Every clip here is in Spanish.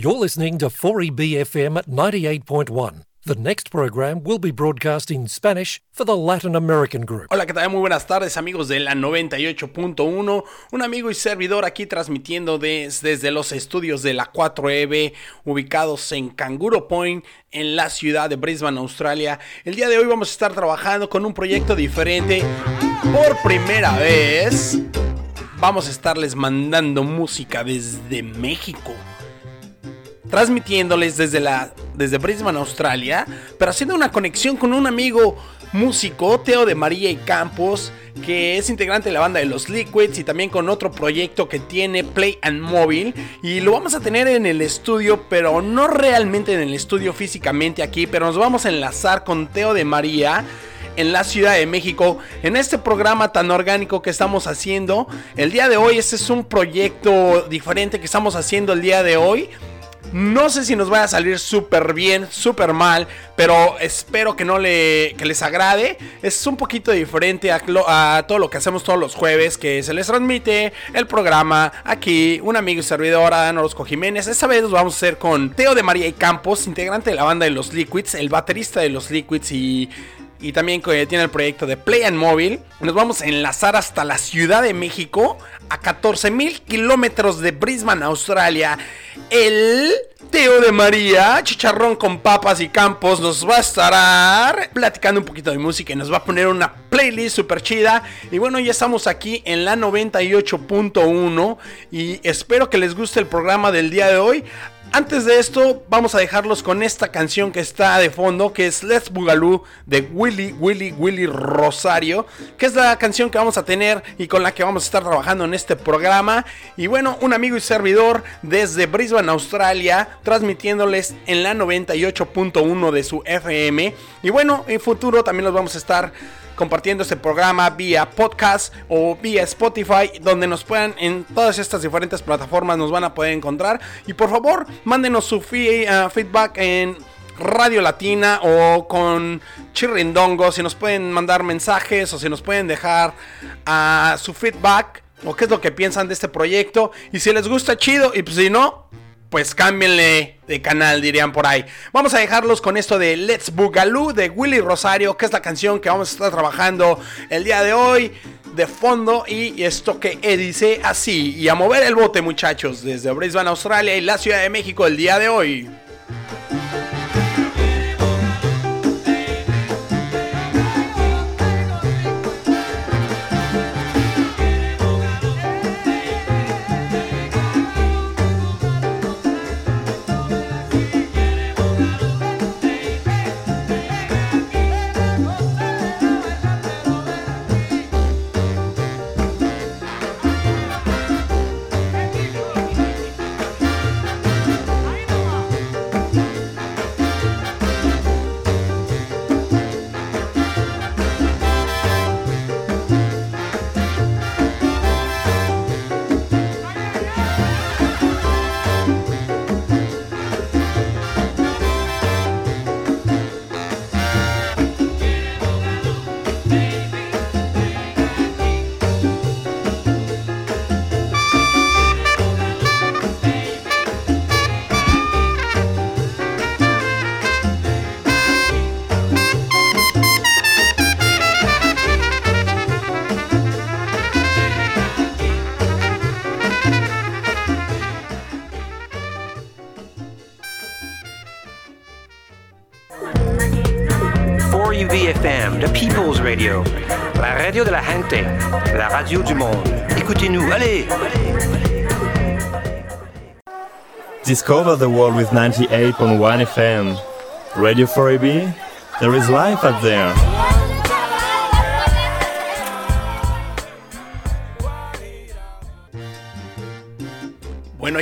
You're listening to 4EBFM at 98.1. The next program will be broadcast in Spanish for the Latin American group. Hola, ¿qué tal? Muy buenas tardes, amigos de la 98.1. Un amigo y servidor aquí transmitiendo desde los estudios de la 4EB, ubicados en Kangaroo Point, en la ciudad de Brisbane, Australia. El día de hoy vamos a estar trabajando con un proyecto diferente. Por primera vez, vamos a estarles mandando música desde México transmitiéndoles desde, la, desde Brisbane, Australia, pero haciendo una conexión con un amigo músico, Teo de María y Campos, que es integrante de la banda de los Liquids y también con otro proyecto que tiene Play and Mobile. Y lo vamos a tener en el estudio, pero no realmente en el estudio físicamente aquí, pero nos vamos a enlazar con Teo de María en la Ciudad de México en este programa tan orgánico que estamos haciendo. El día de hoy, este es un proyecto diferente que estamos haciendo el día de hoy. No sé si nos vaya a salir súper bien, súper mal, pero espero que no le, que les agrade. Es un poquito diferente a, todo lo que hacemos todos los jueves, que se les transmite el programa aquí, un amigo y servidor, Adán Orozco Jiménez. Esta vez nos vamos a hacer con Teo de María y Campos, integrante de la banda de los Liquids, el baterista de los Liquids y y también que tiene el proyecto de Play and Mobile. Nos vamos a enlazar hasta la Ciudad de México, a 14 mil kilómetros de Brisbane, Australia. El Teo de María, chicharrón con papas y campos, nos va a estar platicando un poquito de música y nos va a poner una playlist super chida. Y bueno, ya estamos aquí en la 98.1 y espero que les guste el programa del día de hoy. Antes de esto, vamos a dejarlos con esta canción que está de fondo, que es Let's Boogaloo de Willy, Willy, Willy Rosario, que es la canción que vamos a tener y con la que vamos a estar trabajando en este programa. Y bueno, un amigo y servidor desde Brisbane, Australia, transmitiéndoles en la 98.1 de su FM. Y bueno, en futuro también los vamos a estar compartiendo este programa vía podcast o vía Spotify, donde nos puedan en todas estas diferentes plataformas nos van a poder encontrar. Y por favor, mándenos su uh, feedback en Radio Latina o con Chirrindongo, si nos pueden mandar mensajes o si nos pueden dejar uh, su feedback o qué es lo que piensan de este proyecto. Y si les gusta, chido. Y pues si no, pues cámbienle de canal, dirían por ahí. Vamos a dejarlos con esto de Let's Boogaloo de Willy Rosario, que es la canción que vamos a estar trabajando el día de hoy de fondo. Y esto que dice así. Y a mover el bote, muchachos, desde Brisbane, Australia y la Ciudad de México el día de hoy. La la radio du monde. Écoutez-nous, allez! Discover the world with 98.1 FM. Radio 4AB? There is life out there.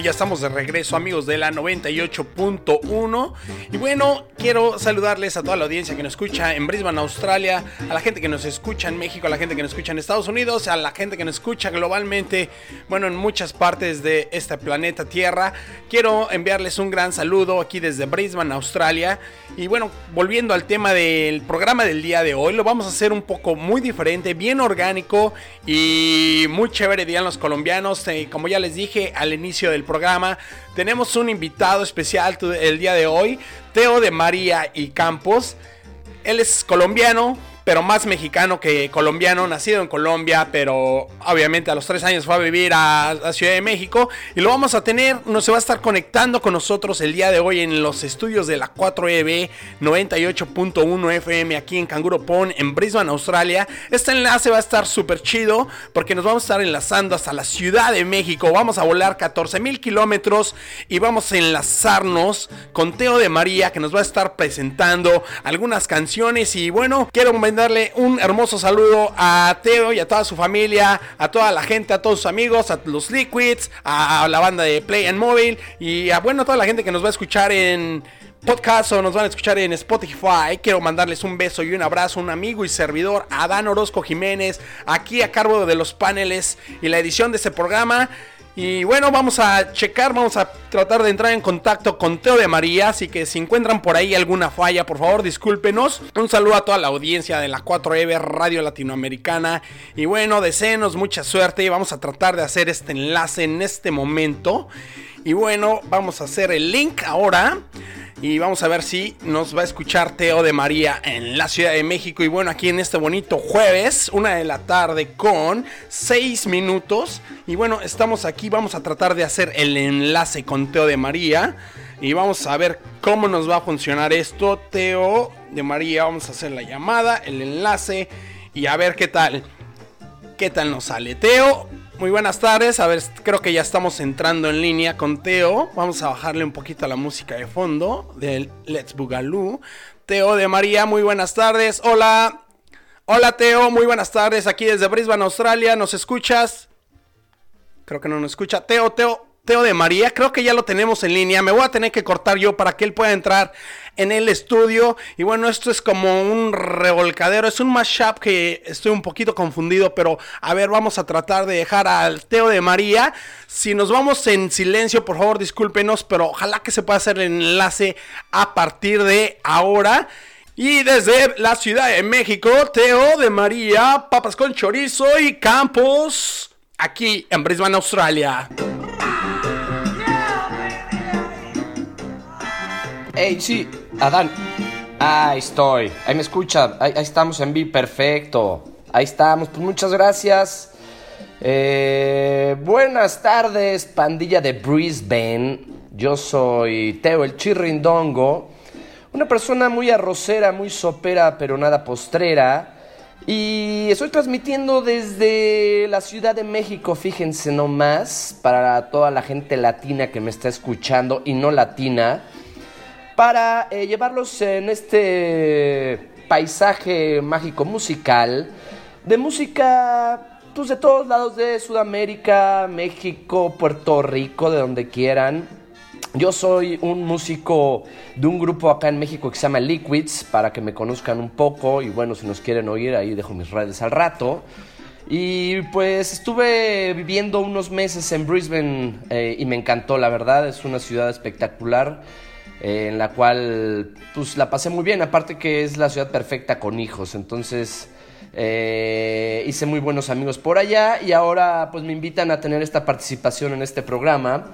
Ya estamos de regreso amigos de la 98.1 y bueno, quiero saludarles a toda la audiencia que nos escucha en Brisbane, Australia, a la gente que nos escucha en México, a la gente que nos escucha en Estados Unidos, a la gente que nos escucha globalmente, bueno, en muchas partes de este planeta Tierra. Quiero enviarles un gran saludo aquí desde Brisbane, Australia. Y bueno, volviendo al tema del programa del día de hoy, lo vamos a hacer un poco muy diferente, bien orgánico y muy chévere, dirían los colombianos, eh, como ya les dije al inicio del programa. Tenemos un invitado especial el día de hoy, Teo de María y Campos. Él es colombiano, pero más mexicano que colombiano, nacido en Colombia, pero obviamente a los tres años fue a vivir a, la Ciudad de México. Y lo vamos a tener, nos se va a estar conectando con nosotros el día de hoy en los estudios de la 4EB 98.1 FM aquí en Canguro Pond, en Brisbane, Australia. Este enlace va a estar súper chido porque nos vamos a estar enlazando hasta la Ciudad de México. Vamos a volar 14 mil kilómetros y vamos a enlazarnos con Teo de María que nos va a estar presentando algunas canciones. Y bueno, quiero darle un hermoso saludo a Teo y a toda su familia, a toda la gente, a todos sus amigos, a los Liquids, a, la banda de Play and Mobile y a bueno, toda la gente que nos va a escuchar en podcast o nos van a escuchar en Spotify. Quiero mandarles un beso y un abrazo a un amigo y servidor, Adán Orozco Jiménez, aquí a cargo de los paneles y la edición de este programa. Y bueno, vamos a checar, vamos a tratar de entrar en contacto con Teo de María. Así que si encuentran por ahí alguna falla, por favor, discúlpenos. Un saludo a toda la audiencia de la 4EB Radio Latinoamericana. Y bueno, deseenos mucha suerte y vamos a tratar de hacer este enlace en este momento. Y bueno, vamos a hacer el link ahora. Y vamos a ver si nos va a escuchar Teo de María en la Ciudad de México. Y bueno, aquí en este bonito jueves, una de la tarde con 6 minutos. Y bueno, estamos aquí, vamos a tratar de hacer el enlace con Teo de María. Y vamos a ver cómo nos va a funcionar esto. Teo de María, vamos a hacer la llamada, el enlace y a ver qué tal. ¿Qué tal nos sale? Teo, muy buenas tardes. A ver, creo que ya estamos entrando en línea con Teo. Vamos a bajarle un poquito a la música de fondo del Let's Boogaloo. Teo de María, muy buenas tardes. Hola. Hola Teo, muy buenas tardes. Aquí desde Brisbane, Australia. ¿Nos escuchas? Creo que no nos escucha. Teo, Teo, Teo de María, creo que ya lo tenemos en línea. Me voy a tener que cortar yo para que él pueda entrar en el estudio. Y bueno, esto es como un revolcadero, es un mashup que estoy un poquito confundido, pero a ver, vamos a tratar de dejar al Teo de María. Si nos vamos en silencio, por favor, discúlpenos, pero ojalá que se pueda hacer el enlace a partir de ahora. Y desde la Ciudad de México, Teo de María, papas con chorizo y campos, aquí en Brisbane, Australia. Hey, sí, Adán. Ahí estoy. Ahí me escucha. Ahí, estamos en vivo. Perfecto. Ahí estamos. Pues muchas gracias. Eh, buenas tardes, pandilla de Brisbane. Yo soy Teo el Chirrindongo. Una persona muy arrocera, muy sopera, pero nada postrera. Y estoy transmitiendo desde la Ciudad de México, fíjense nomás, para toda la gente latina que me está escuchando y no latina para eh, llevarlos en este paisaje mágico musical de música pues, de todos lados de Sudamérica, México, Puerto Rico, de donde quieran. Yo soy un músico de un grupo acá en México que se llama Liquids, para que me conozcan un poco y bueno, si nos quieren oír, ahí dejo mis redes al rato. Y pues estuve viviendo unos meses en Brisbane eh, y me encantó, la verdad, es una ciudad espectacular en la cual pues la pasé muy bien, aparte que es la ciudad perfecta con hijos, entonces eh, hice muy buenos amigos por allá y ahora pues me invitan a tener esta participación en este programa.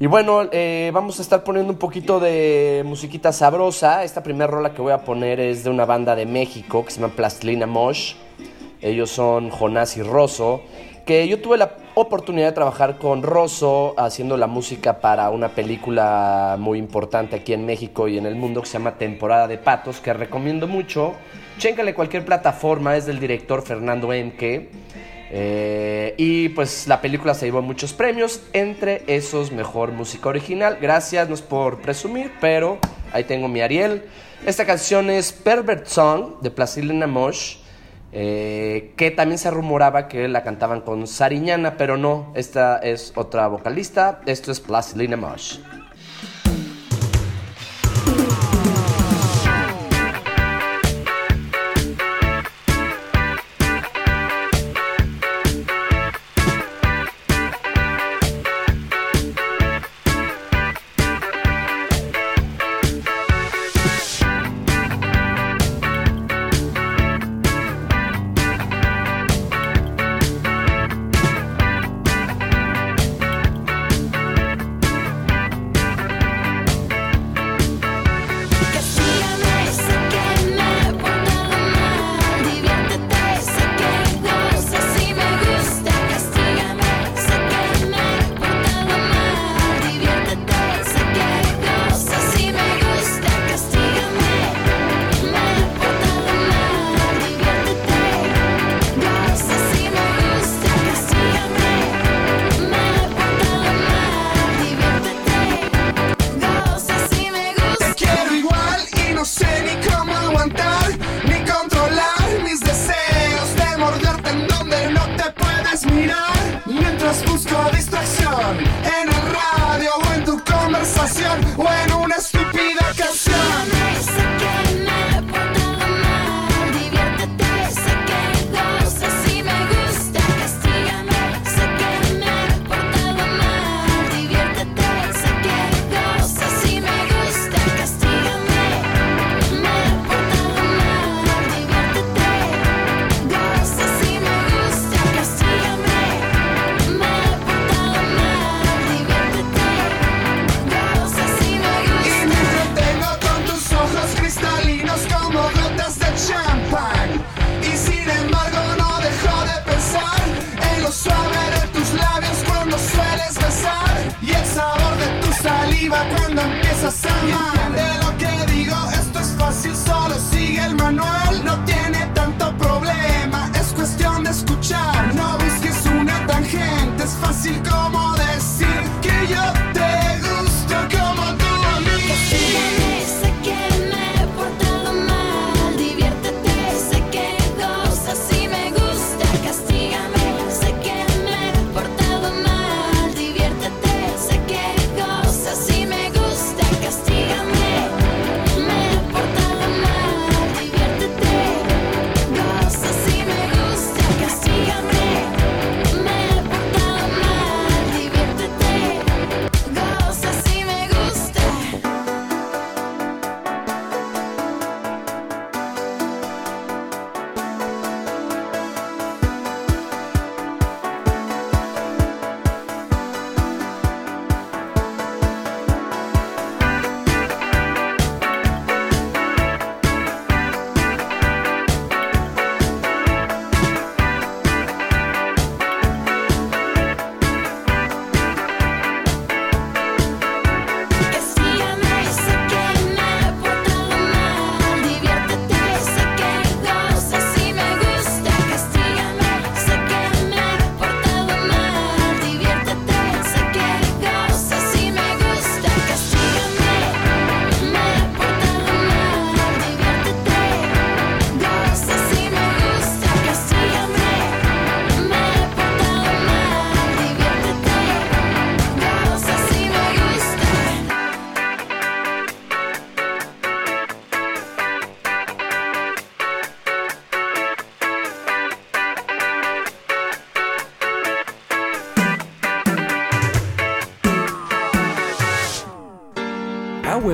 Y bueno, eh, vamos a estar poniendo un poquito de musiquita sabrosa. Esta primera rola que voy a poner es de una banda de México que se llama Plastilina Mosh. Ellos son Jonás y Rosso que yo tuve la oportunidad de trabajar con Rosso haciendo la música para una película muy importante aquí en México y en el mundo que se llama Temporada de Patos, que recomiendo mucho. Chéncale cualquier plataforma, es del director Fernando Emke. Eh, y pues la película se llevó muchos premios, entre esos mejor música original. Gracias, no es por presumir, pero ahí tengo mi Ariel. Esta canción es Pervert Song de Placilina Mosh. Eh, que también se rumoraba que la cantaban con Sariñana, pero no, esta es otra vocalista, esto es Plastilina Mosh.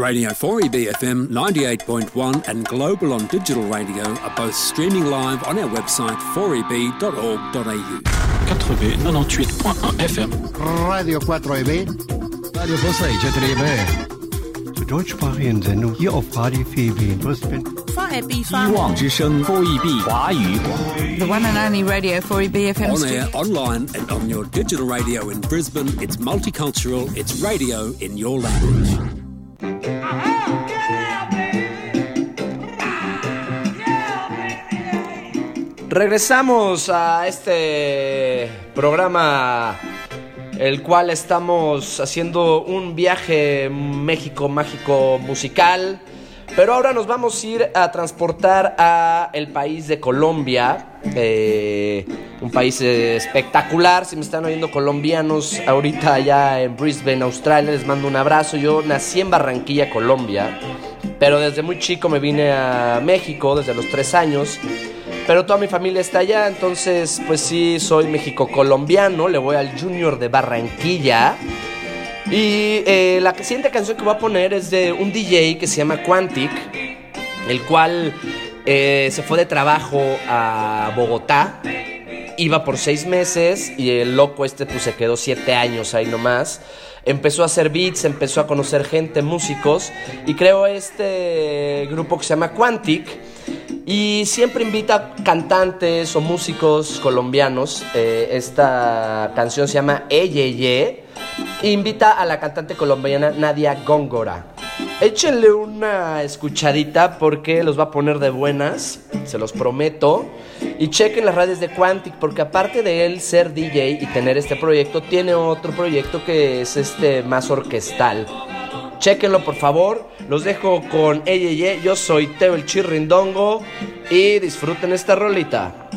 Radio 4EBFM 98.1 and Global on Digital Radio are both streaming live on our website 4eb.org.au. 4B 98.1 FM. Radio 4EB. Radio Bosai, Zur deutschsprachigen Sendung hier auf Radio 4EB in Brisbane. 4EB 4EB 华语. The one and only Radio 4EB FM. On air, online, and on your digital radio in Brisbane, it's multicultural, it's radio in your language. Regresamos a este programa, el cual estamos haciendo un viaje México mágico musical. Pero ahora nos vamos a ir a transportar a el país de Colombia, eh, un país eh, espectacular. Si me están oyendo colombianos ahorita allá en Brisbane, Australia, les mando un abrazo. Yo nací en Barranquilla, Colombia, pero desde muy chico me vine a México, desde los tres años. Pero toda mi familia está allá, entonces pues sí, soy México-colombiano, le voy al Junior de Barranquilla. Y eh, la siguiente canción que voy a poner es de un DJ que se llama Quantic, el cual eh, se fue de trabajo a Bogotá, iba por seis meses y el loco este pues se quedó siete años ahí nomás. Empezó a hacer beats, empezó a conocer gente, músicos y creó este grupo que se llama Quantic y siempre invita cantantes o músicos colombianos. Eh, esta canción se llama Eyeye. Invita a la cantante colombiana Nadia Góngora. Échenle una escuchadita porque los va a poner de buenas, se los prometo. Y chequen las redes de Quantic porque aparte de él ser DJ y tener este proyecto, tiene otro proyecto que es este más orquestal. Chequenlo por favor. Los dejo con Eyeye. Yo soy Teo el Chirrindongo. Y disfruten esta rolita.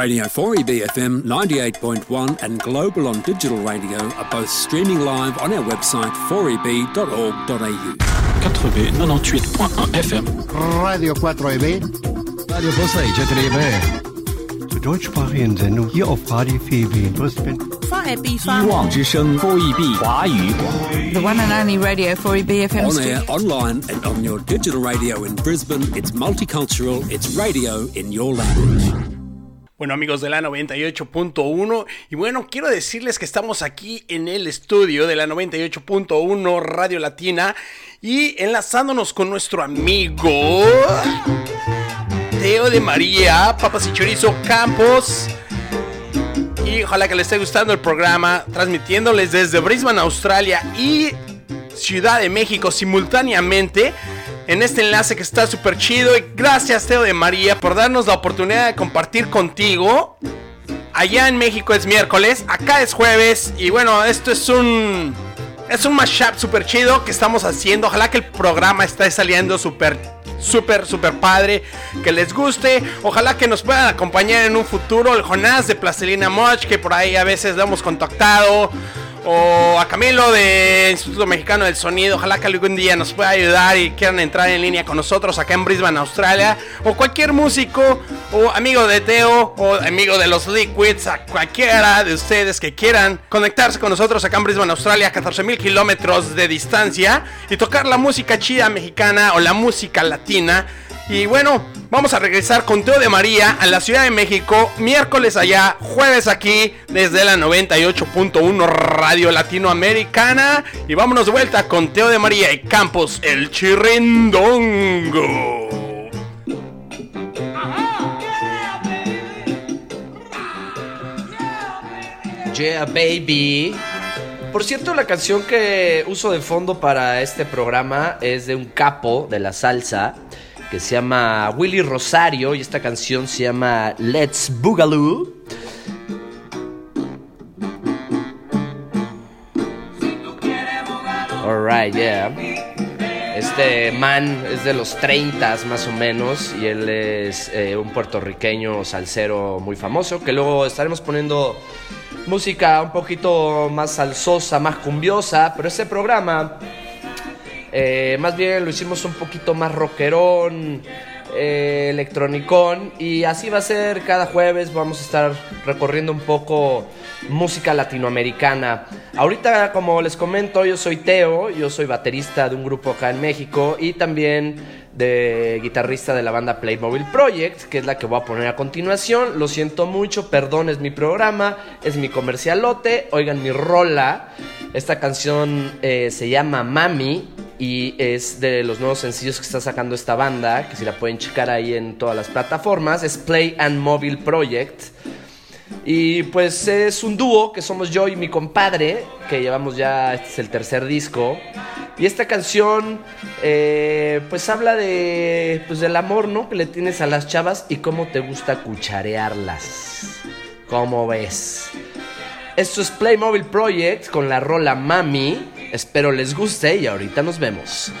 Radio 4EBFM 98.1 and Global on Digital Radio are both streaming live on our website 4eb.org.au. 4B 98.1 FM. Radio 4EB. Radio 4EB. Zur deutschsprachigen Sendung hier auf Radio 4EB in Brisbane. 4EB 4EB The one and only Radio 4EB FM. On air, online and on your digital radio in Brisbane. It's multicultural. It's radio in your language. Bueno amigos de la 98.1 y bueno quiero decirles que estamos aquí en el estudio de la 98.1 Radio Latina y enlazándonos con nuestro amigo Teo de María, Papas y Chorizo Campos. Y ojalá que les esté gustando el programa transmitiéndoles desde Brisbane, Australia y Ciudad de México simultáneamente en este enlace que está súper chido. Y gracias, Teo de María, por darnos la oportunidad de compartir contigo. Allá en México es miércoles, acá es jueves. Y bueno, esto es un. Es un mashup súper chido que estamos haciendo. Ojalá que el programa esté saliendo súper, súper, súper padre. Que les guste. Ojalá que nos puedan acompañar en un futuro. El Jonás de Plastilina Moch, que por ahí a veces lo hemos contactado o a Camilo de Instituto Mexicano del Sonido. Ojalá que algún día nos pueda ayudar y quieran entrar en línea con nosotros acá en Brisbane, Australia. O cualquier músico o amigo de Teo o amigo de los Liquids, a cualquiera de ustedes que quieran conectarse con nosotros acá en Brisbane, Australia, a 14 mil kilómetros de distancia y tocar la música chida mexicana o la música latina. Y bueno, vamos a regresar con Teo de María a la Ciudad de México, miércoles allá, jueves aquí, desde la 98.1 Radio Latinoamericana. Y vámonos de vuelta con Teo de María y Campos, el chirrindongo. Yeah, baby. Por cierto, la canción que uso de fondo para este programa es de un capo de la salsa que se llama Willy Rosario y esta canción se llama Let's Boogaloo. Alright, yeah. Este man es de los 30 más o menos y él es eh, un puertorriqueño salsero muy famoso que luego estaremos poniendo música un poquito más salsosa, más cumbiosa, pero este programa eh, más bien lo hicimos un poquito más rockerón, eh, electronicón y así va a ser cada jueves, vamos a estar recorriendo un poco música latinoamericana. Ahorita, como les comento, yo soy Teo, yo soy baterista de un grupo acá en México y también de guitarrista de la banda Playmobil Project, que es la que voy a poner a continuación. Lo siento mucho, perdón, es mi programa, es mi comercialote, oigan mi rola. Esta canción eh, se llama Mami y es de los nuevos sencillos que está sacando esta banda, que si la pueden checar ahí en todas las plataformas, es Play and Mobile Project. Y pues es un dúo que somos yo y mi compadre, que llevamos ya, este es el tercer disco. Y esta canción, eh, pues habla de, pues del amor, ¿no? Que le tienes a las chavas y cómo te gusta cucharearlas. ¿Cómo ves? Esto es Playmobil Project con la rola Mami. Espero les guste y ahorita nos vemos.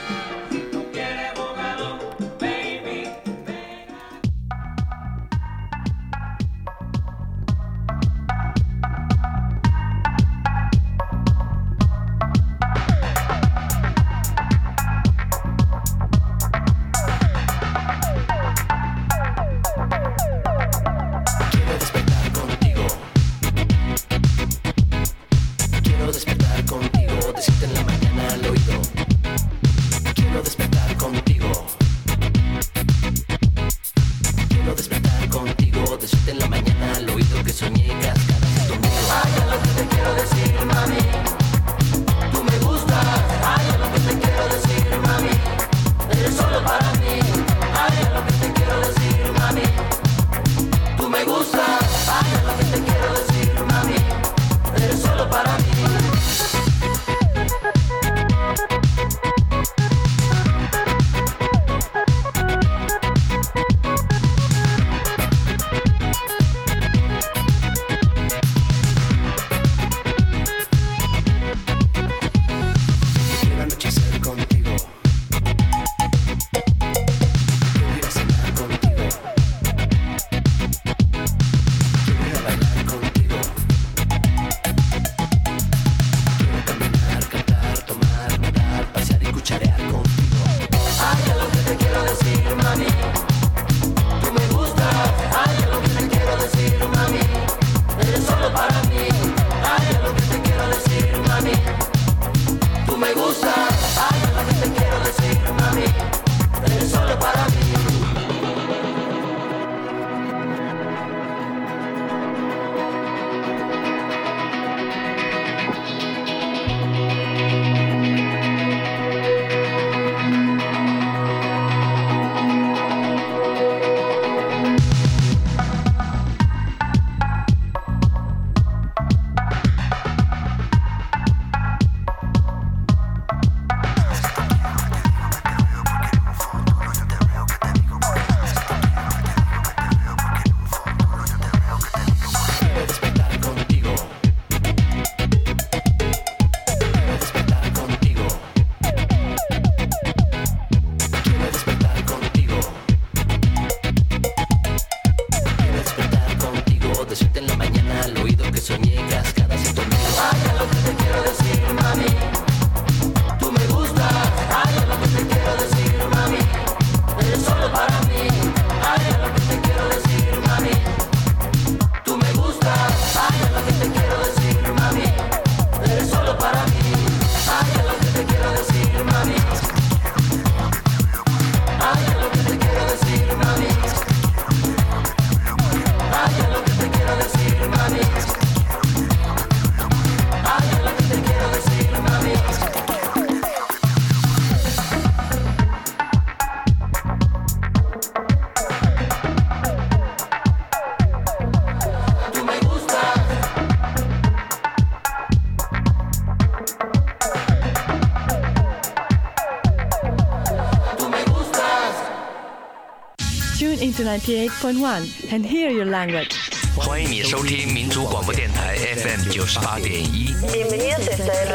to 98.1 and hear your language. 欢迎你收听民族广播电台 FM 九十八点一。 Bienvenidos a esta es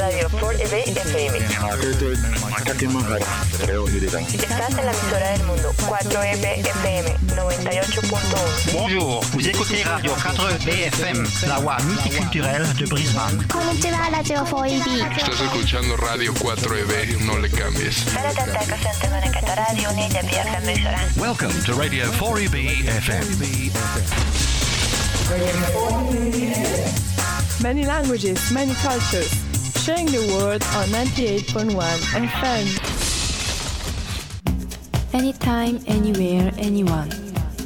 Radio 4EB Estás en la emisora del mundo 4EB 98.1. Bonjour, vous écoutez Radio 4 BFM, la voix multiculturelle de Brisbane. Konnichiwa, Radio 4EB. Estás escuchando Radio 4EB, no le cambies. Welcome to Radio 4EB FM. Many languages, many cultures. Sharing the world on 98.1 and FM. Anytime, anywhere, anyone.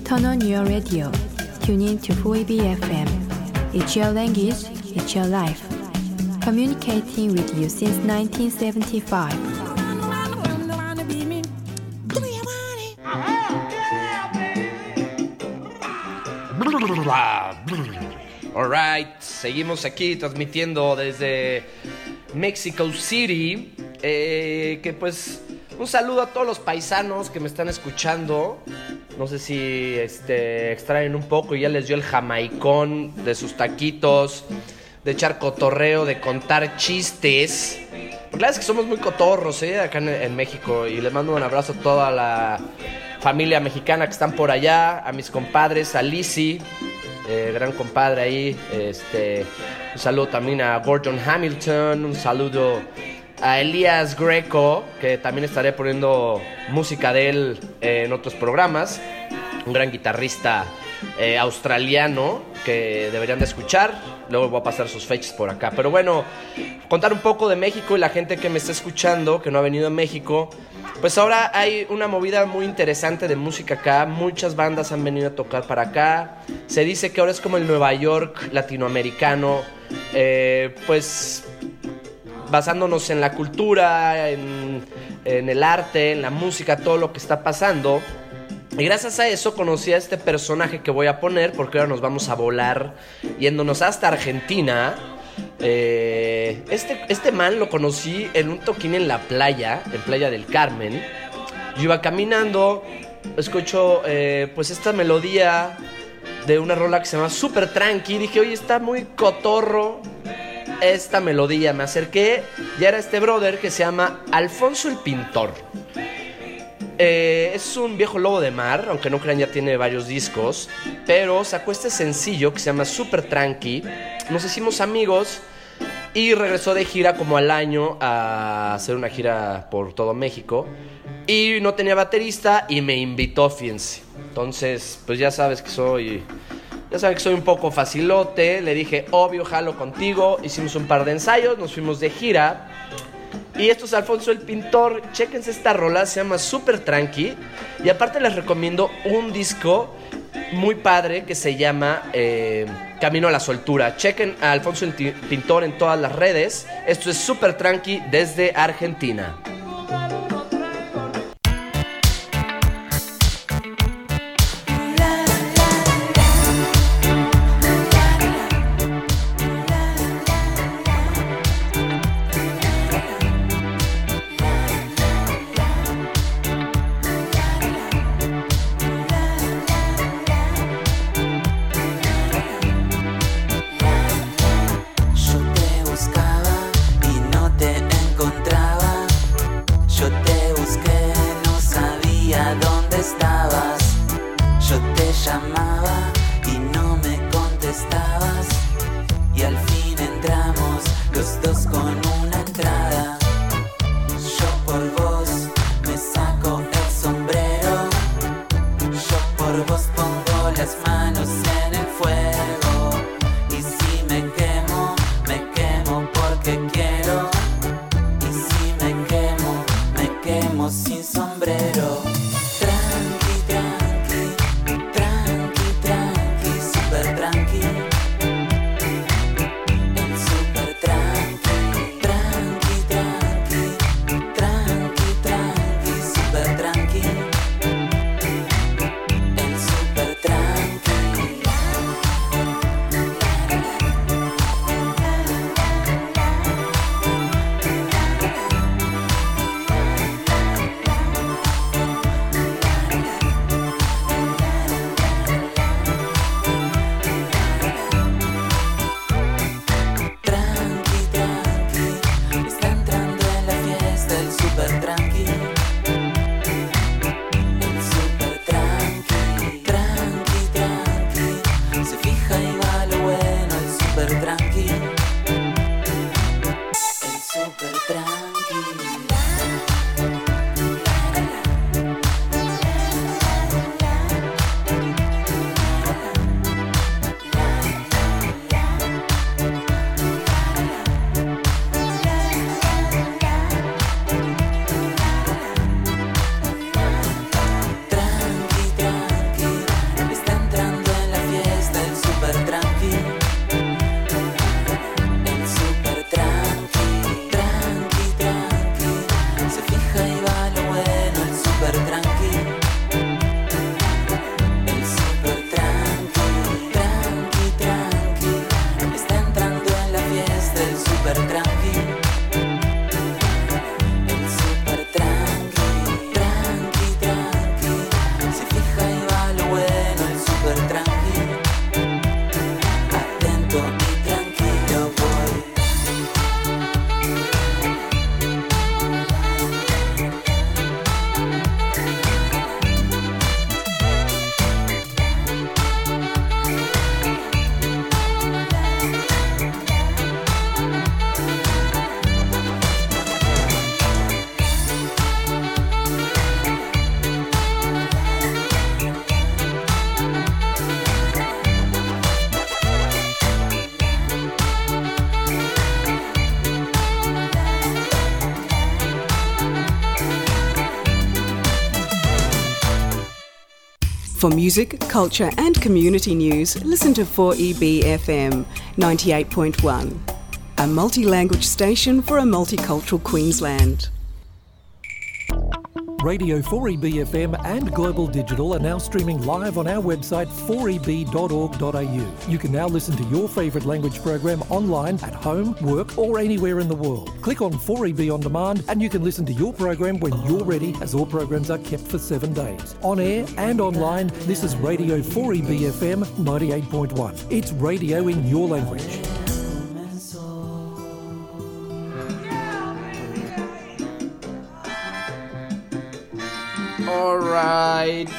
Turn on your radio. Tune in to 4EB FM. It's your language, it's your life. Communicating with you since 1975. Alright, seguimos aquí transmitiendo desde Mexico City. Eh, que pues un saludo a todos los paisanos que me están escuchando. No sé si este, extraen un poco y ya les dio el jamaicón de sus taquitos, de echar cotorreo, de contar chistes. Porque la verdad es que somos muy cotorros, ¿eh? Acá en, México. Y les mando un abrazo a toda la familia mexicana que están por allá, a mis compadres, a Lizzie, eh, gran compadre ahí. Este, un saludo también a Gordon Hamilton, un saludo a Elías Greco, que también estaré poniendo música de él eh, en otros programas. Un gran guitarrista eh, australiano que deberían de escuchar. Luego voy a pasar sus fechas por acá. Pero bueno, contar un poco de México y la gente que me está escuchando, que no ha venido a México. Pues ahora hay una movida muy interesante de música acá. Muchas bandas han venido a tocar para acá. Se dice que ahora es como el Nueva York latinoamericano. Eh, pues basándonos en la cultura, en, en el arte, en la música, todo lo que está pasando. Y gracias a eso conocí a este personaje que voy a poner, porque ahora nos vamos a volar yéndonos hasta Argentina. Eh, este, este man lo conocí en un toquín en la playa, en Playa del Carmen. Yo iba caminando, escucho eh, pues esta melodía de una rola que se llama Super Tranqui. Dije, oye, está muy cotorro esta melodía. Me acerqué y era este brother que se llama Alfonso el Pintor. Eh, es un viejo lobo de mar, aunque no crean ya tiene varios discos, pero sacó este sencillo que se llama Super Tranqui. Nos hicimos amigos y regresó de gira como al año a hacer una gira por todo México. Y no tenía baterista y me invitó, fíjense. Entonces, pues ya sabes que soy... Ya saben que soy un poco facilote. Le dije, obvio, jalo contigo. Hicimos un par de ensayos, nos fuimos de gira. Y esto es Alfonso el Pintor. Chéquense esta rola, se llama Super Tranqui. Y aparte les recomiendo un disco muy padre que se llama eh, Camino a la Soltura. Chequen a Alfonso el Pintor en todas las redes. Esto es Super Tranqui desde Argentina. For music, culture, and community news, listen to 4EBFM 98.1, a multi language station for a multicultural Queensland. Radio 4EB FM and Global Digital are now streaming live on our website 4eb.org.au. You can now listen to your favourite language program online at home, work, or anywhere in the world. Click on 4EB on demand and you can listen to your program when you're ready, as all programs are kept for seven days. On air and online, this is Radio 4EB FM 98.1. It's radio in your language. Alright.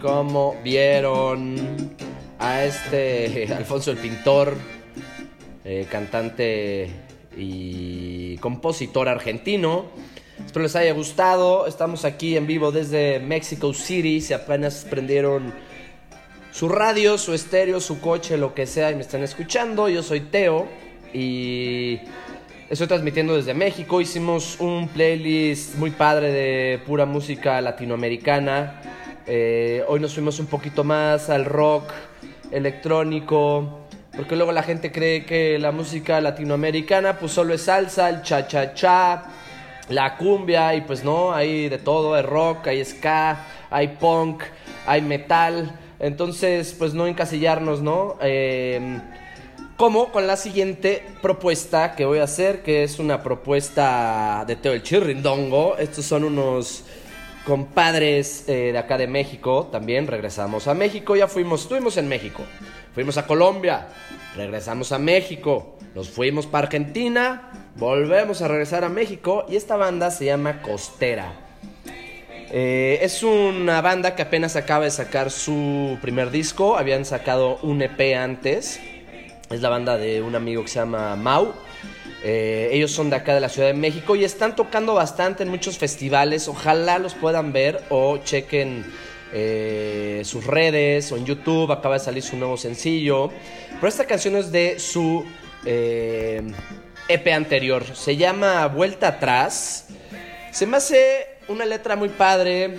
Como vieron a este Alfonso el Pintor, eh, cantante y compositor argentino. Espero les haya gustado. Estamos aquí en vivo desde Mexico City. Si apenas prendieron su radio, su estéreo, su coche, lo que sea y me están escuchando, yo soy Teo y estoy transmitiendo desde México. Hicimos un playlist muy padre de pura música latinoamericana. Eh, hoy nos fuimos un poquito más al rock electrónico. Porque luego la gente cree que la música latinoamericana pues solo es salsa, el cha-cha-cha, la cumbia y pues no, hay de todo, hay rock, hay ska, hay punk, hay metal. Entonces pues no encasillarnos, ¿no? Eh, como con la siguiente propuesta que voy a hacer, que es una propuesta de Teo el Chirrindongo. Estos son unos compadres eh, de acá de México. También regresamos a México. Ya fuimos, estuvimos en México. Fuimos a Colombia. Regresamos a México. Nos fuimos para Argentina. Volvemos a regresar a México. Y esta banda se llama Costera. Eh, es una banda que apenas acaba de sacar su primer disco. Habían sacado un EP antes. Es la banda de un amigo que se llama Mau. Eh, ellos son de acá de la Ciudad de México y están tocando bastante en muchos festivales. Ojalá los puedan ver o chequen eh, sus redes o en YouTube. Acaba de salir su nuevo sencillo. Pero esta canción es de su eh, EP anterior. Se llama Vuelta Atrás. Se me hace una letra muy padre.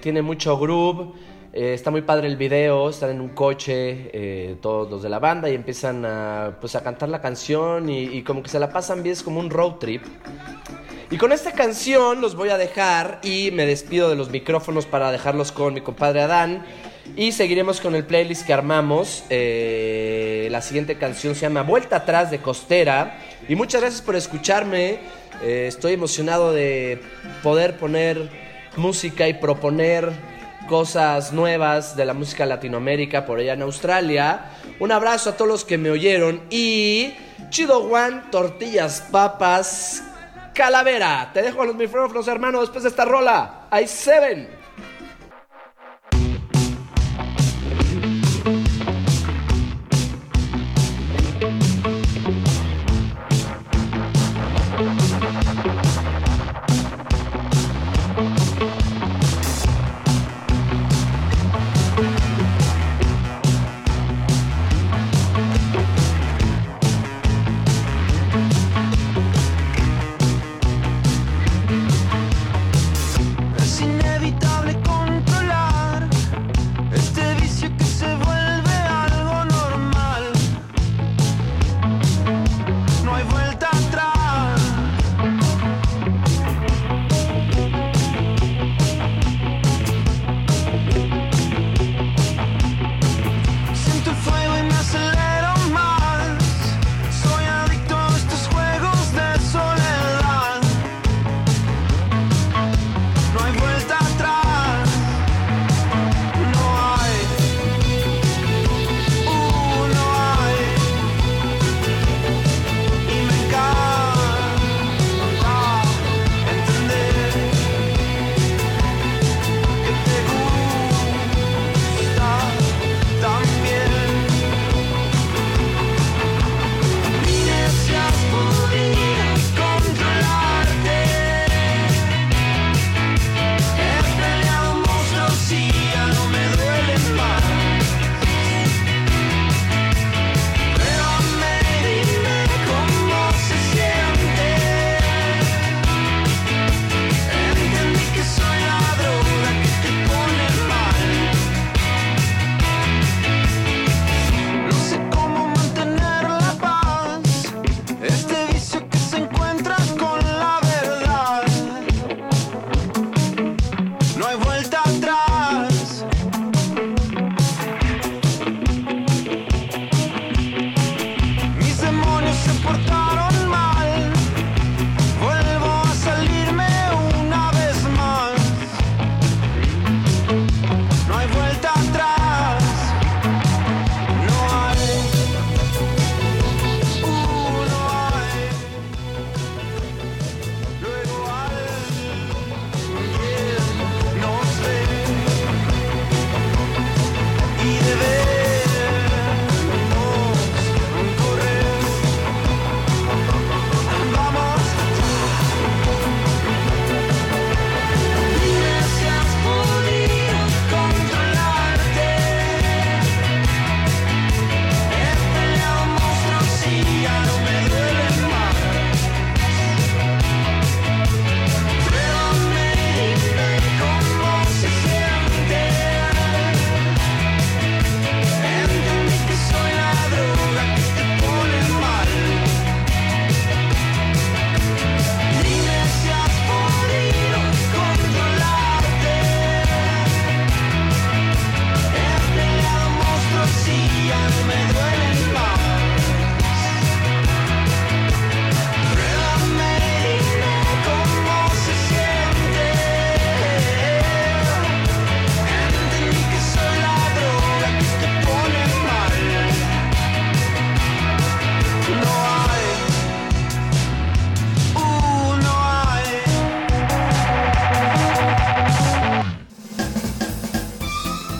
tiene mucho groove. Eh, está muy padre el video, están en un coche eh, todos los de la banda y empiezan a, pues, a cantar la canción y, como que se la pasan bien, es como un road trip. Y con esta canción los voy a dejar y me despido de los micrófonos para dejarlos con mi compadre Adán. Y seguiremos con el playlist que armamos. Eh, la siguiente canción se llama Vuelta atrás de Costera. Y muchas gracias por escucharme. Estoy emocionado de poder poner música y proponer cosas nuevas de la música Latinoamérica por allá en Australia. Un abrazo a todos los que me oyeron y Chido One, tortillas, papas, calavera. Te dejo a los micrófonos, hermano, después de esta rola. Hay seven.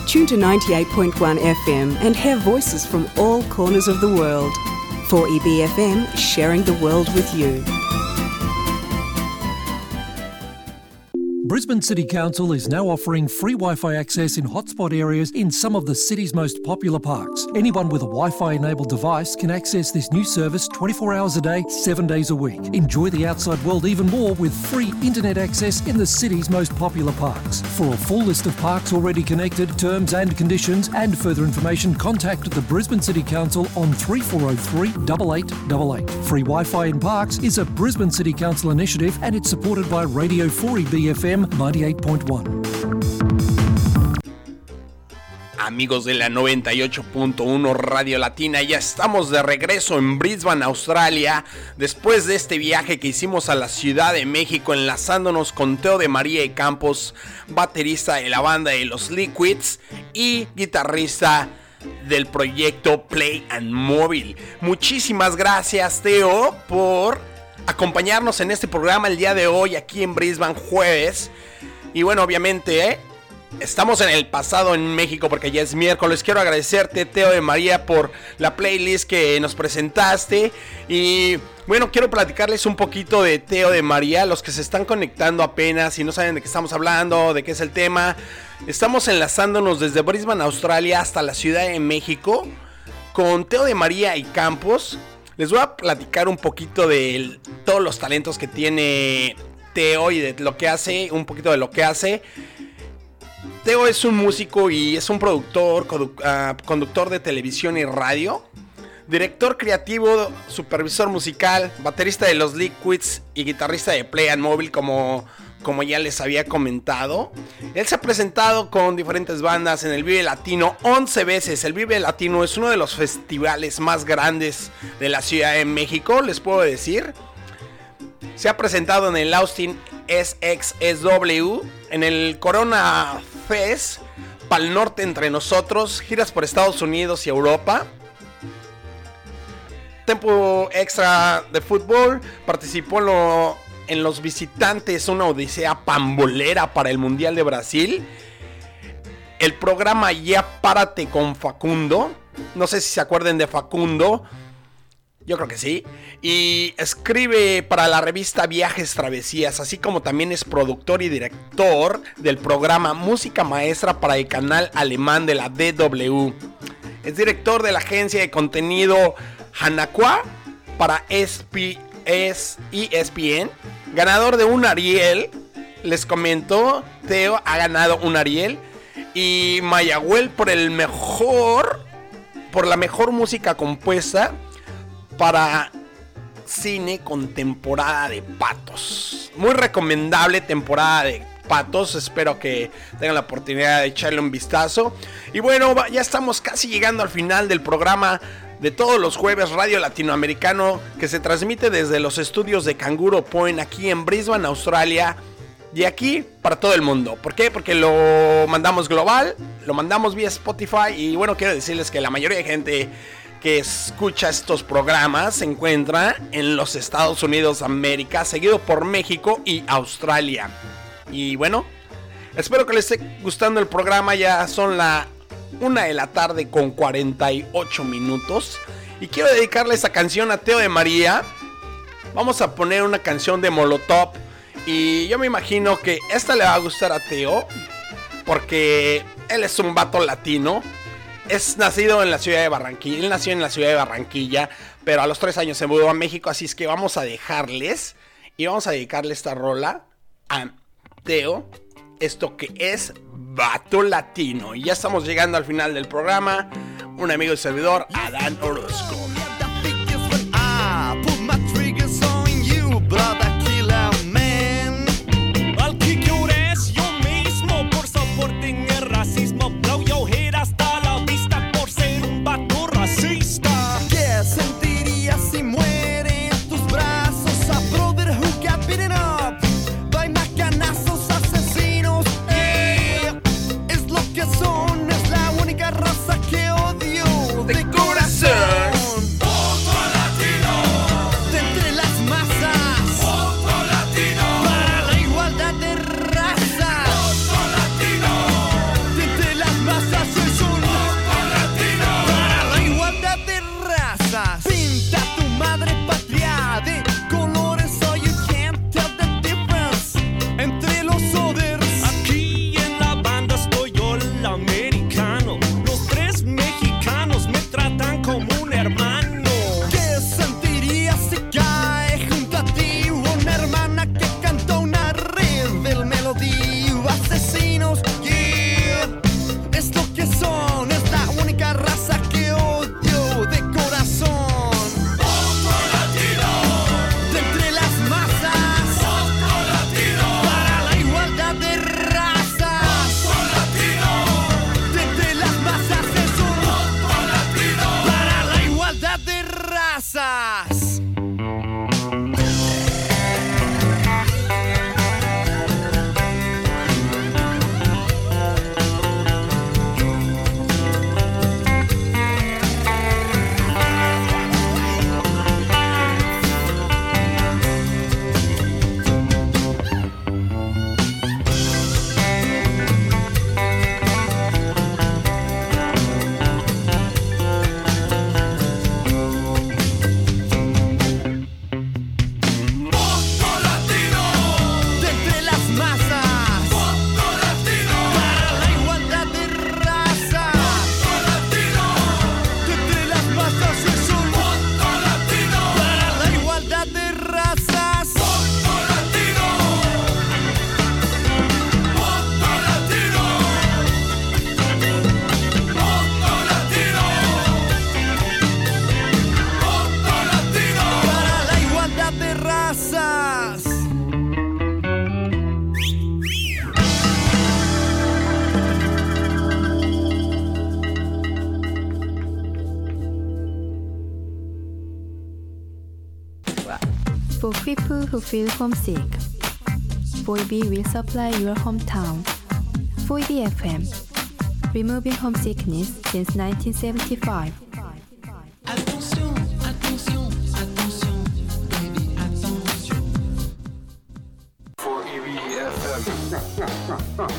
Tune to 98.1 FM and hear voices from all corners of the world. For EBFM, sharing the world with you. Brisbane City Council is now offering free Wi Fi access in hotspot areas in some of the city's most popular parks. Anyone with a Wi Fi enabled device can access this new service 24 hours a day, 7 days a week. Enjoy the outside world even more with free internet access in the city's most popular parks. For a full list of parks already connected, terms and conditions, and further information, contact the Brisbane City Council on 3403 8888. Free Wi Fi in parks is a Brisbane City Council initiative and it's supported by Radio 4EB FM 98.1. Amigos de la 98.1 Radio Latina, ya estamos de regreso en Brisbane, Australia, después de este viaje que hicimos a la Ciudad de México enlazándonos con Teo de María y Campos, baterista de la banda de los Liquids y guitarrista del proyecto Play and Mobile. Muchísimas gracias Teo por acompañarnos en este programa el día de hoy aquí en Brisbane jueves. Y bueno, obviamente, ¿eh? Estamos en el pasado en México porque ya es miércoles. Quiero agradecerte, Teo de María, por la playlist que nos presentaste. Y bueno, quiero platicarles un poquito de Teo de María. Los que se están conectando apenas y no saben de qué estamos hablando, de qué es el tema. Estamos enlazándonos desde Brisbane, Australia, hasta la Ciudad de México con Teo de María y Campos. Les voy a platicar un poquito de todos los talentos que tiene Teo y de lo que hace, un poquito de lo que hace. Teo es un músico y es un productor, ah, conductor de televisión y radio, director creativo, supervisor musical, baterista de los Liquids y guitarrista de Play and Mobile como, como ya les había comentado. Él se ha presentado con diferentes bandas en el Vive Latino 11 veces. El Vive Latino es uno de los festivales más grandes de la Ciudad de México, les puedo decir. Se ha presentado en el Austin SXSW, en el Corona Fest, Pal Norte entre nosotros, giras por Estados Unidos y Europa. Tempo extra de fútbol, participó en, lo- en los visitantes, una odisea pambolera para el Mundial de Brasil. El programa Ya Párate con Facundo, no sé si se acuerden de Facundo, yo creo que sí. Y escribe para la revista Viajes Travesías, así como también es productor y director del programa Música Maestra para el canal alemán de la DW. Es director de la agencia de contenido Hanakwa para SP es ESPN. Ganador de un Ariel. Les comento, Teo ha ganado un Ariel. Y Mayagüel por el mejor. Por la mejor música compuesta para cine con temporada de patos. Muy recomendable temporada de patos. Espero que tengan la oportunidad de echarle un vistazo. Y bueno, ya estamos casi llegando al final del programa de todos los jueves Radio Latinoamericano que se transmite desde los estudios de Canguro Point aquí en Brisbane, Australia. Y aquí para todo el mundo. ¿Por qué? Porque lo mandamos global, lo mandamos vía Spotify y bueno, quiero decirles que la mayoría de gente que escucha estos programas se encuentra en los Estados Unidos de América, seguido por México y Australia. Y bueno, espero que les esté gustando el programa, ya son la una de la tarde con 48 minutos. Y quiero dedicarle esta canción a Teo de María. Vamos a poner una canción de Molotov. Y yo me imagino que esta le va a gustar a Teo. Porque él es un vato latino. Es nacido en la ciudad de Barranquilla. Él nació en la ciudad de Barranquilla. Pero a los tres años se mudó a México. Así es que vamos a dejarles. Y vamos a dedicarle esta rola a Teo. Esto que es Vato Latino. Y ya estamos llegando al final del programa. Un amigo y servidor, Adán Orozco. Who feel homesick, 4B will supply your hometown. 4B FM, removing homesickness since 1975.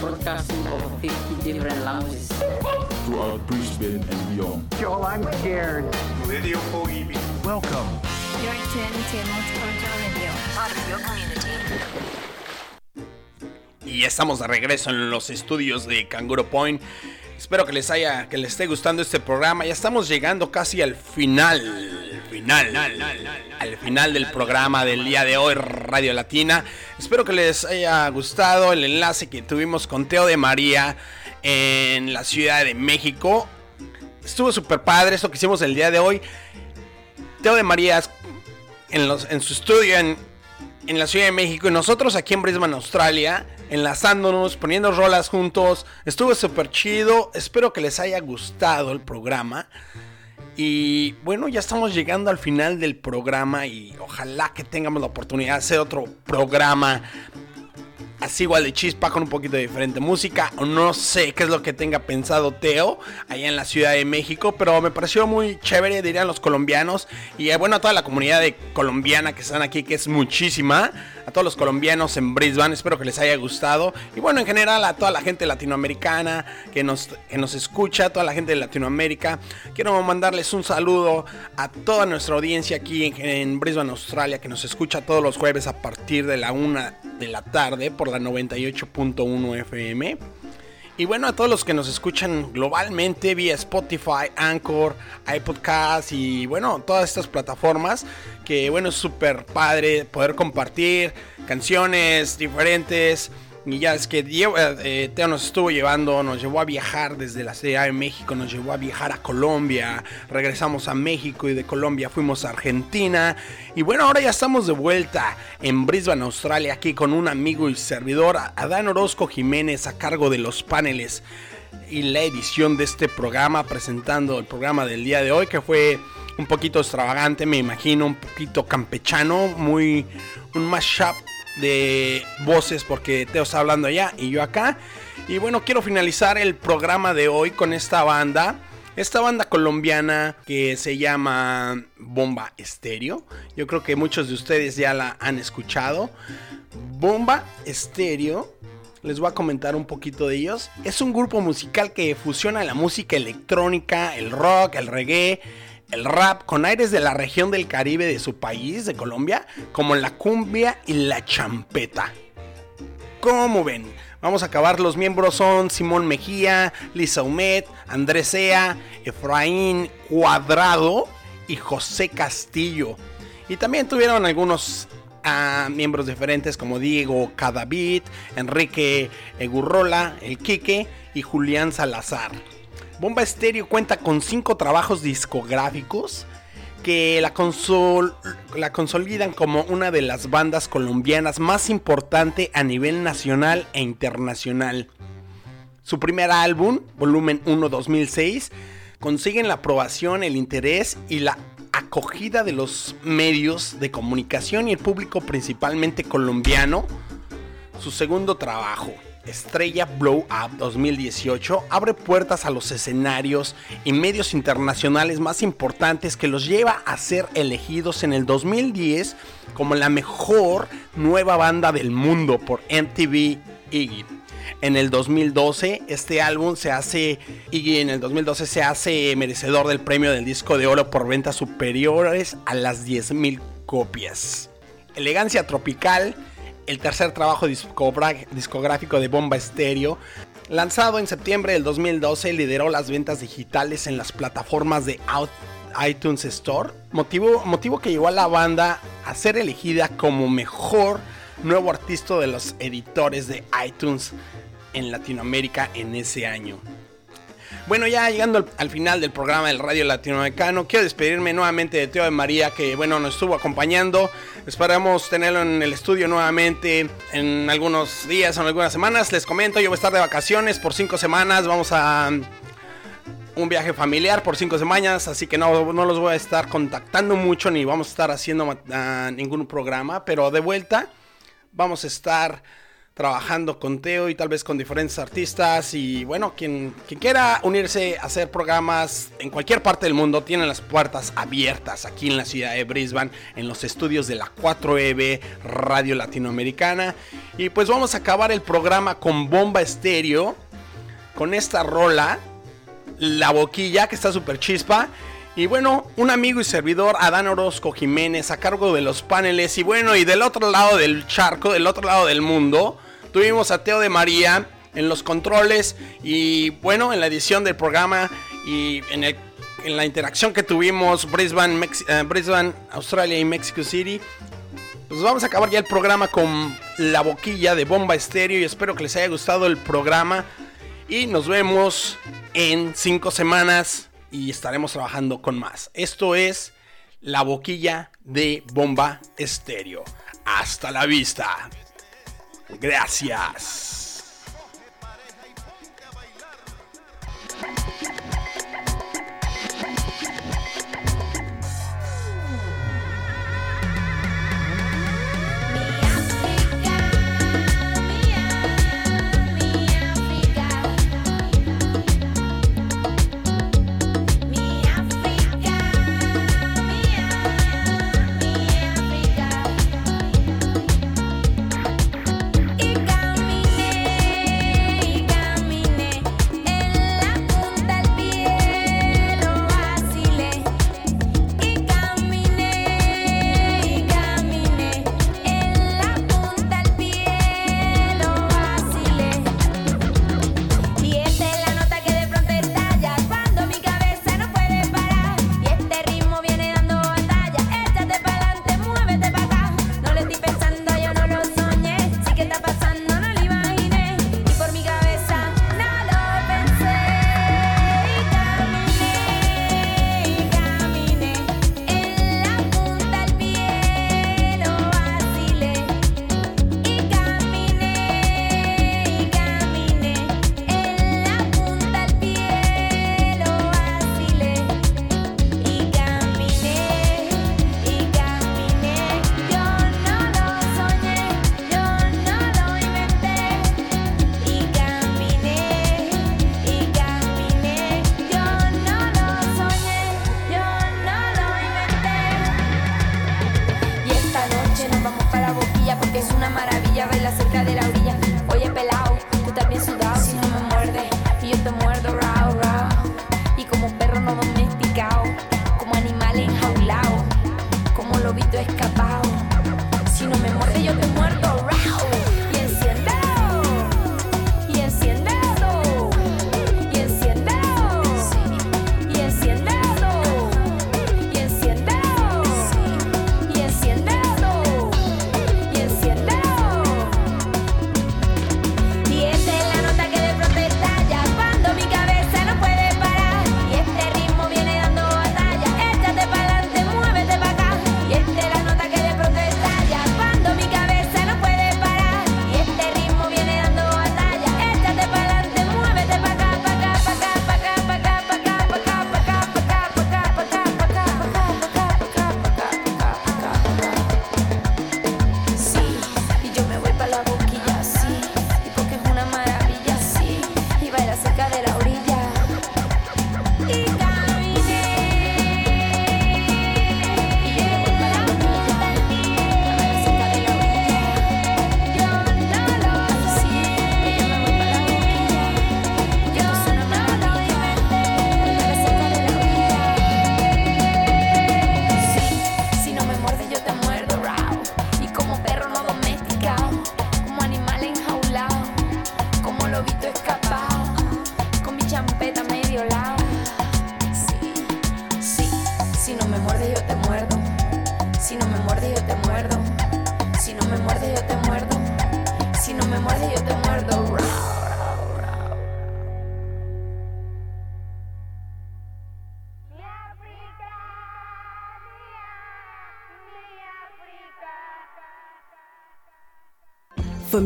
Broadcasting over 50 different languages. throughout Brisbane and beyond. Joel, I'm scared. Radio 4EB. Welcome. Y estamos de regreso en los estudios de Canguro Point. Espero que les haya, que les esté gustando este programa. Ya estamos llegando casi al final, final, al final del programa del día de hoy, Radio Latina. Espero que les haya gustado el enlace que tuvimos con Teo de María en la Ciudad de México. Estuvo súper padre esto que hicimos el día de hoy. Teo de María en, los, en su estudio en, en la Ciudad de México y nosotros aquí en Brisbane, Australia, enlazándonos, poniendo rolas juntos. Estuvo súper chido. Espero que les haya gustado el programa. Y bueno, ya estamos llegando al final del programa y ojalá que tengamos la oportunidad de hacer otro programa así igual de chispa con un poquito de diferente música. No sé qué es lo que tenga pensado Teo allá en la Ciudad de México, pero me pareció muy chévere, dirían los colombianos. Y eh, bueno, a toda la comunidad de colombiana que están aquí, que es muchísima. A todos los colombianos en Brisbane, espero que les haya gustado. Y bueno, en general a toda la gente latinoamericana que nos, que nos escucha, a toda la gente de Latinoamérica. Quiero mandarles un saludo a toda nuestra audiencia aquí en, en Brisbane, Australia, que nos escucha todos los jueves a partir de la una de la tarde por la 98.1 FM. Y bueno, a todos los que nos escuchan globalmente vía Spotify, Anchor, iPodcast y bueno, todas estas plataformas que bueno, es súper padre poder compartir canciones diferentes. Y ya es que Diego, eh, Teo nos estuvo llevando, nos llevó a viajar desde la Ciudad de México, nos llevó a viajar a Colombia, regresamos a México y de Colombia fuimos a Argentina. Y bueno, ahora ya estamos de vuelta en Brisbane, Australia, aquí con un amigo y servidor, Adán Orozco Jiménez, a cargo de los paneles y la edición de este programa, presentando el programa del día de hoy, que fue un poquito extravagante, me imagino, un poquito campechano, muy un mashup de voces porque Teo está hablando allá y yo acá. Y bueno, quiero finalizar el programa de hoy con esta banda. Esta banda colombiana que se llama Bomba Estéreo. Yo creo que muchos de ustedes ya la han escuchado. Bomba Estéreo. Les voy a comentar un poquito de ellos. Es un grupo musical que fusiona la música electrónica, el rock, el reggae, el rap con aires de la región del Caribe de su país, de Colombia, como la cumbia y la champeta. ¿Cómo ven? Vamos a acabar. Los miembros son Simón Mejía, Lisa Humet, Andrés Sea, Efraín Cuadrado y José Castillo. Y también tuvieron algunos ah, miembros diferentes como Diego Cadavid, Enrique Egurrola, El Quique y Julián Salazar. Bomba Estéreo cuenta con cinco trabajos discográficos que la, la consolidan como una de las bandas colombianas más importante a nivel nacional e internacional. Su primer álbum, volumen 1 2006, consiguen la aprobación, el interés y la acogida de los medios de comunicación y el público principalmente colombiano. Su segundo trabajo, Estrella Blow Up 2018 abre puertas a los escenarios y medios internacionales más importantes que los lleva a ser elegidos en el 2010 como la mejor nueva banda del mundo por MTV Iggy. En el 2012 este álbum se hace Iggy en el 2012 se hace merecedor del premio del disco de oro por ventas superiores a las 10.000 copias. Elegancia tropical el tercer trabajo discográfico de Bomba Estéreo. Lanzado en septiembre del 2012, lideró las ventas digitales en las plataformas de iTunes Store, motivo, motivo que llevó a la banda a ser elegida como mejor nuevo artista de los editores de iTunes en Latinoamérica en ese año. Bueno, ya llegando al, al, final del programa del Radio Latinoamericano, quiero despedirme nuevamente de Teo de María, que bueno, nos estuvo acompañando. Esperamos tenerlo en el estudio nuevamente en algunos días o en algunas semanas. Les comento, yo voy a estar de vacaciones por cinco semanas. Vamos a un viaje familiar por cinco semanas, así que no, no los voy a estar contactando mucho ni vamos a estar haciendo uh, ningún programa, pero de vuelta vamos a estar trabajando con Teo y tal vez con diferentes artistas y bueno, quien, quien, quiera unirse a hacer programas en cualquier parte del mundo tiene las puertas abiertas aquí en la ciudad de Brisbane en los estudios de la 4EB Radio Latinoamericana y pues vamos a acabar el programa con Bomba Estéreo con esta rola La Boquilla que está súper chispa y bueno, un amigo y servidor, Adán Orozco Jiménez, a cargo de los paneles. Y bueno, y del otro lado del charco, del otro lado del mundo, tuvimos a Teo de María en los controles. Y bueno, en la edición del programa y en, el, en la interacción que tuvimos Brisbane, uh, Brisbane, Australia y Mexico City. Pues vamos a acabar ya el programa con la boquilla de bomba estéreo. Y espero que les haya gustado el programa. Y nos vemos en cinco semanas y estaremos trabajando con más. Esto es la boquilla de bomba estéreo. Hasta la vista. Gracias.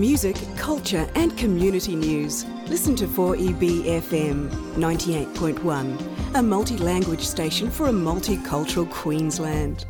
music, culture, and community news. Listen to 4EBFM 98.1, a multi language station for a multicultural Queensland.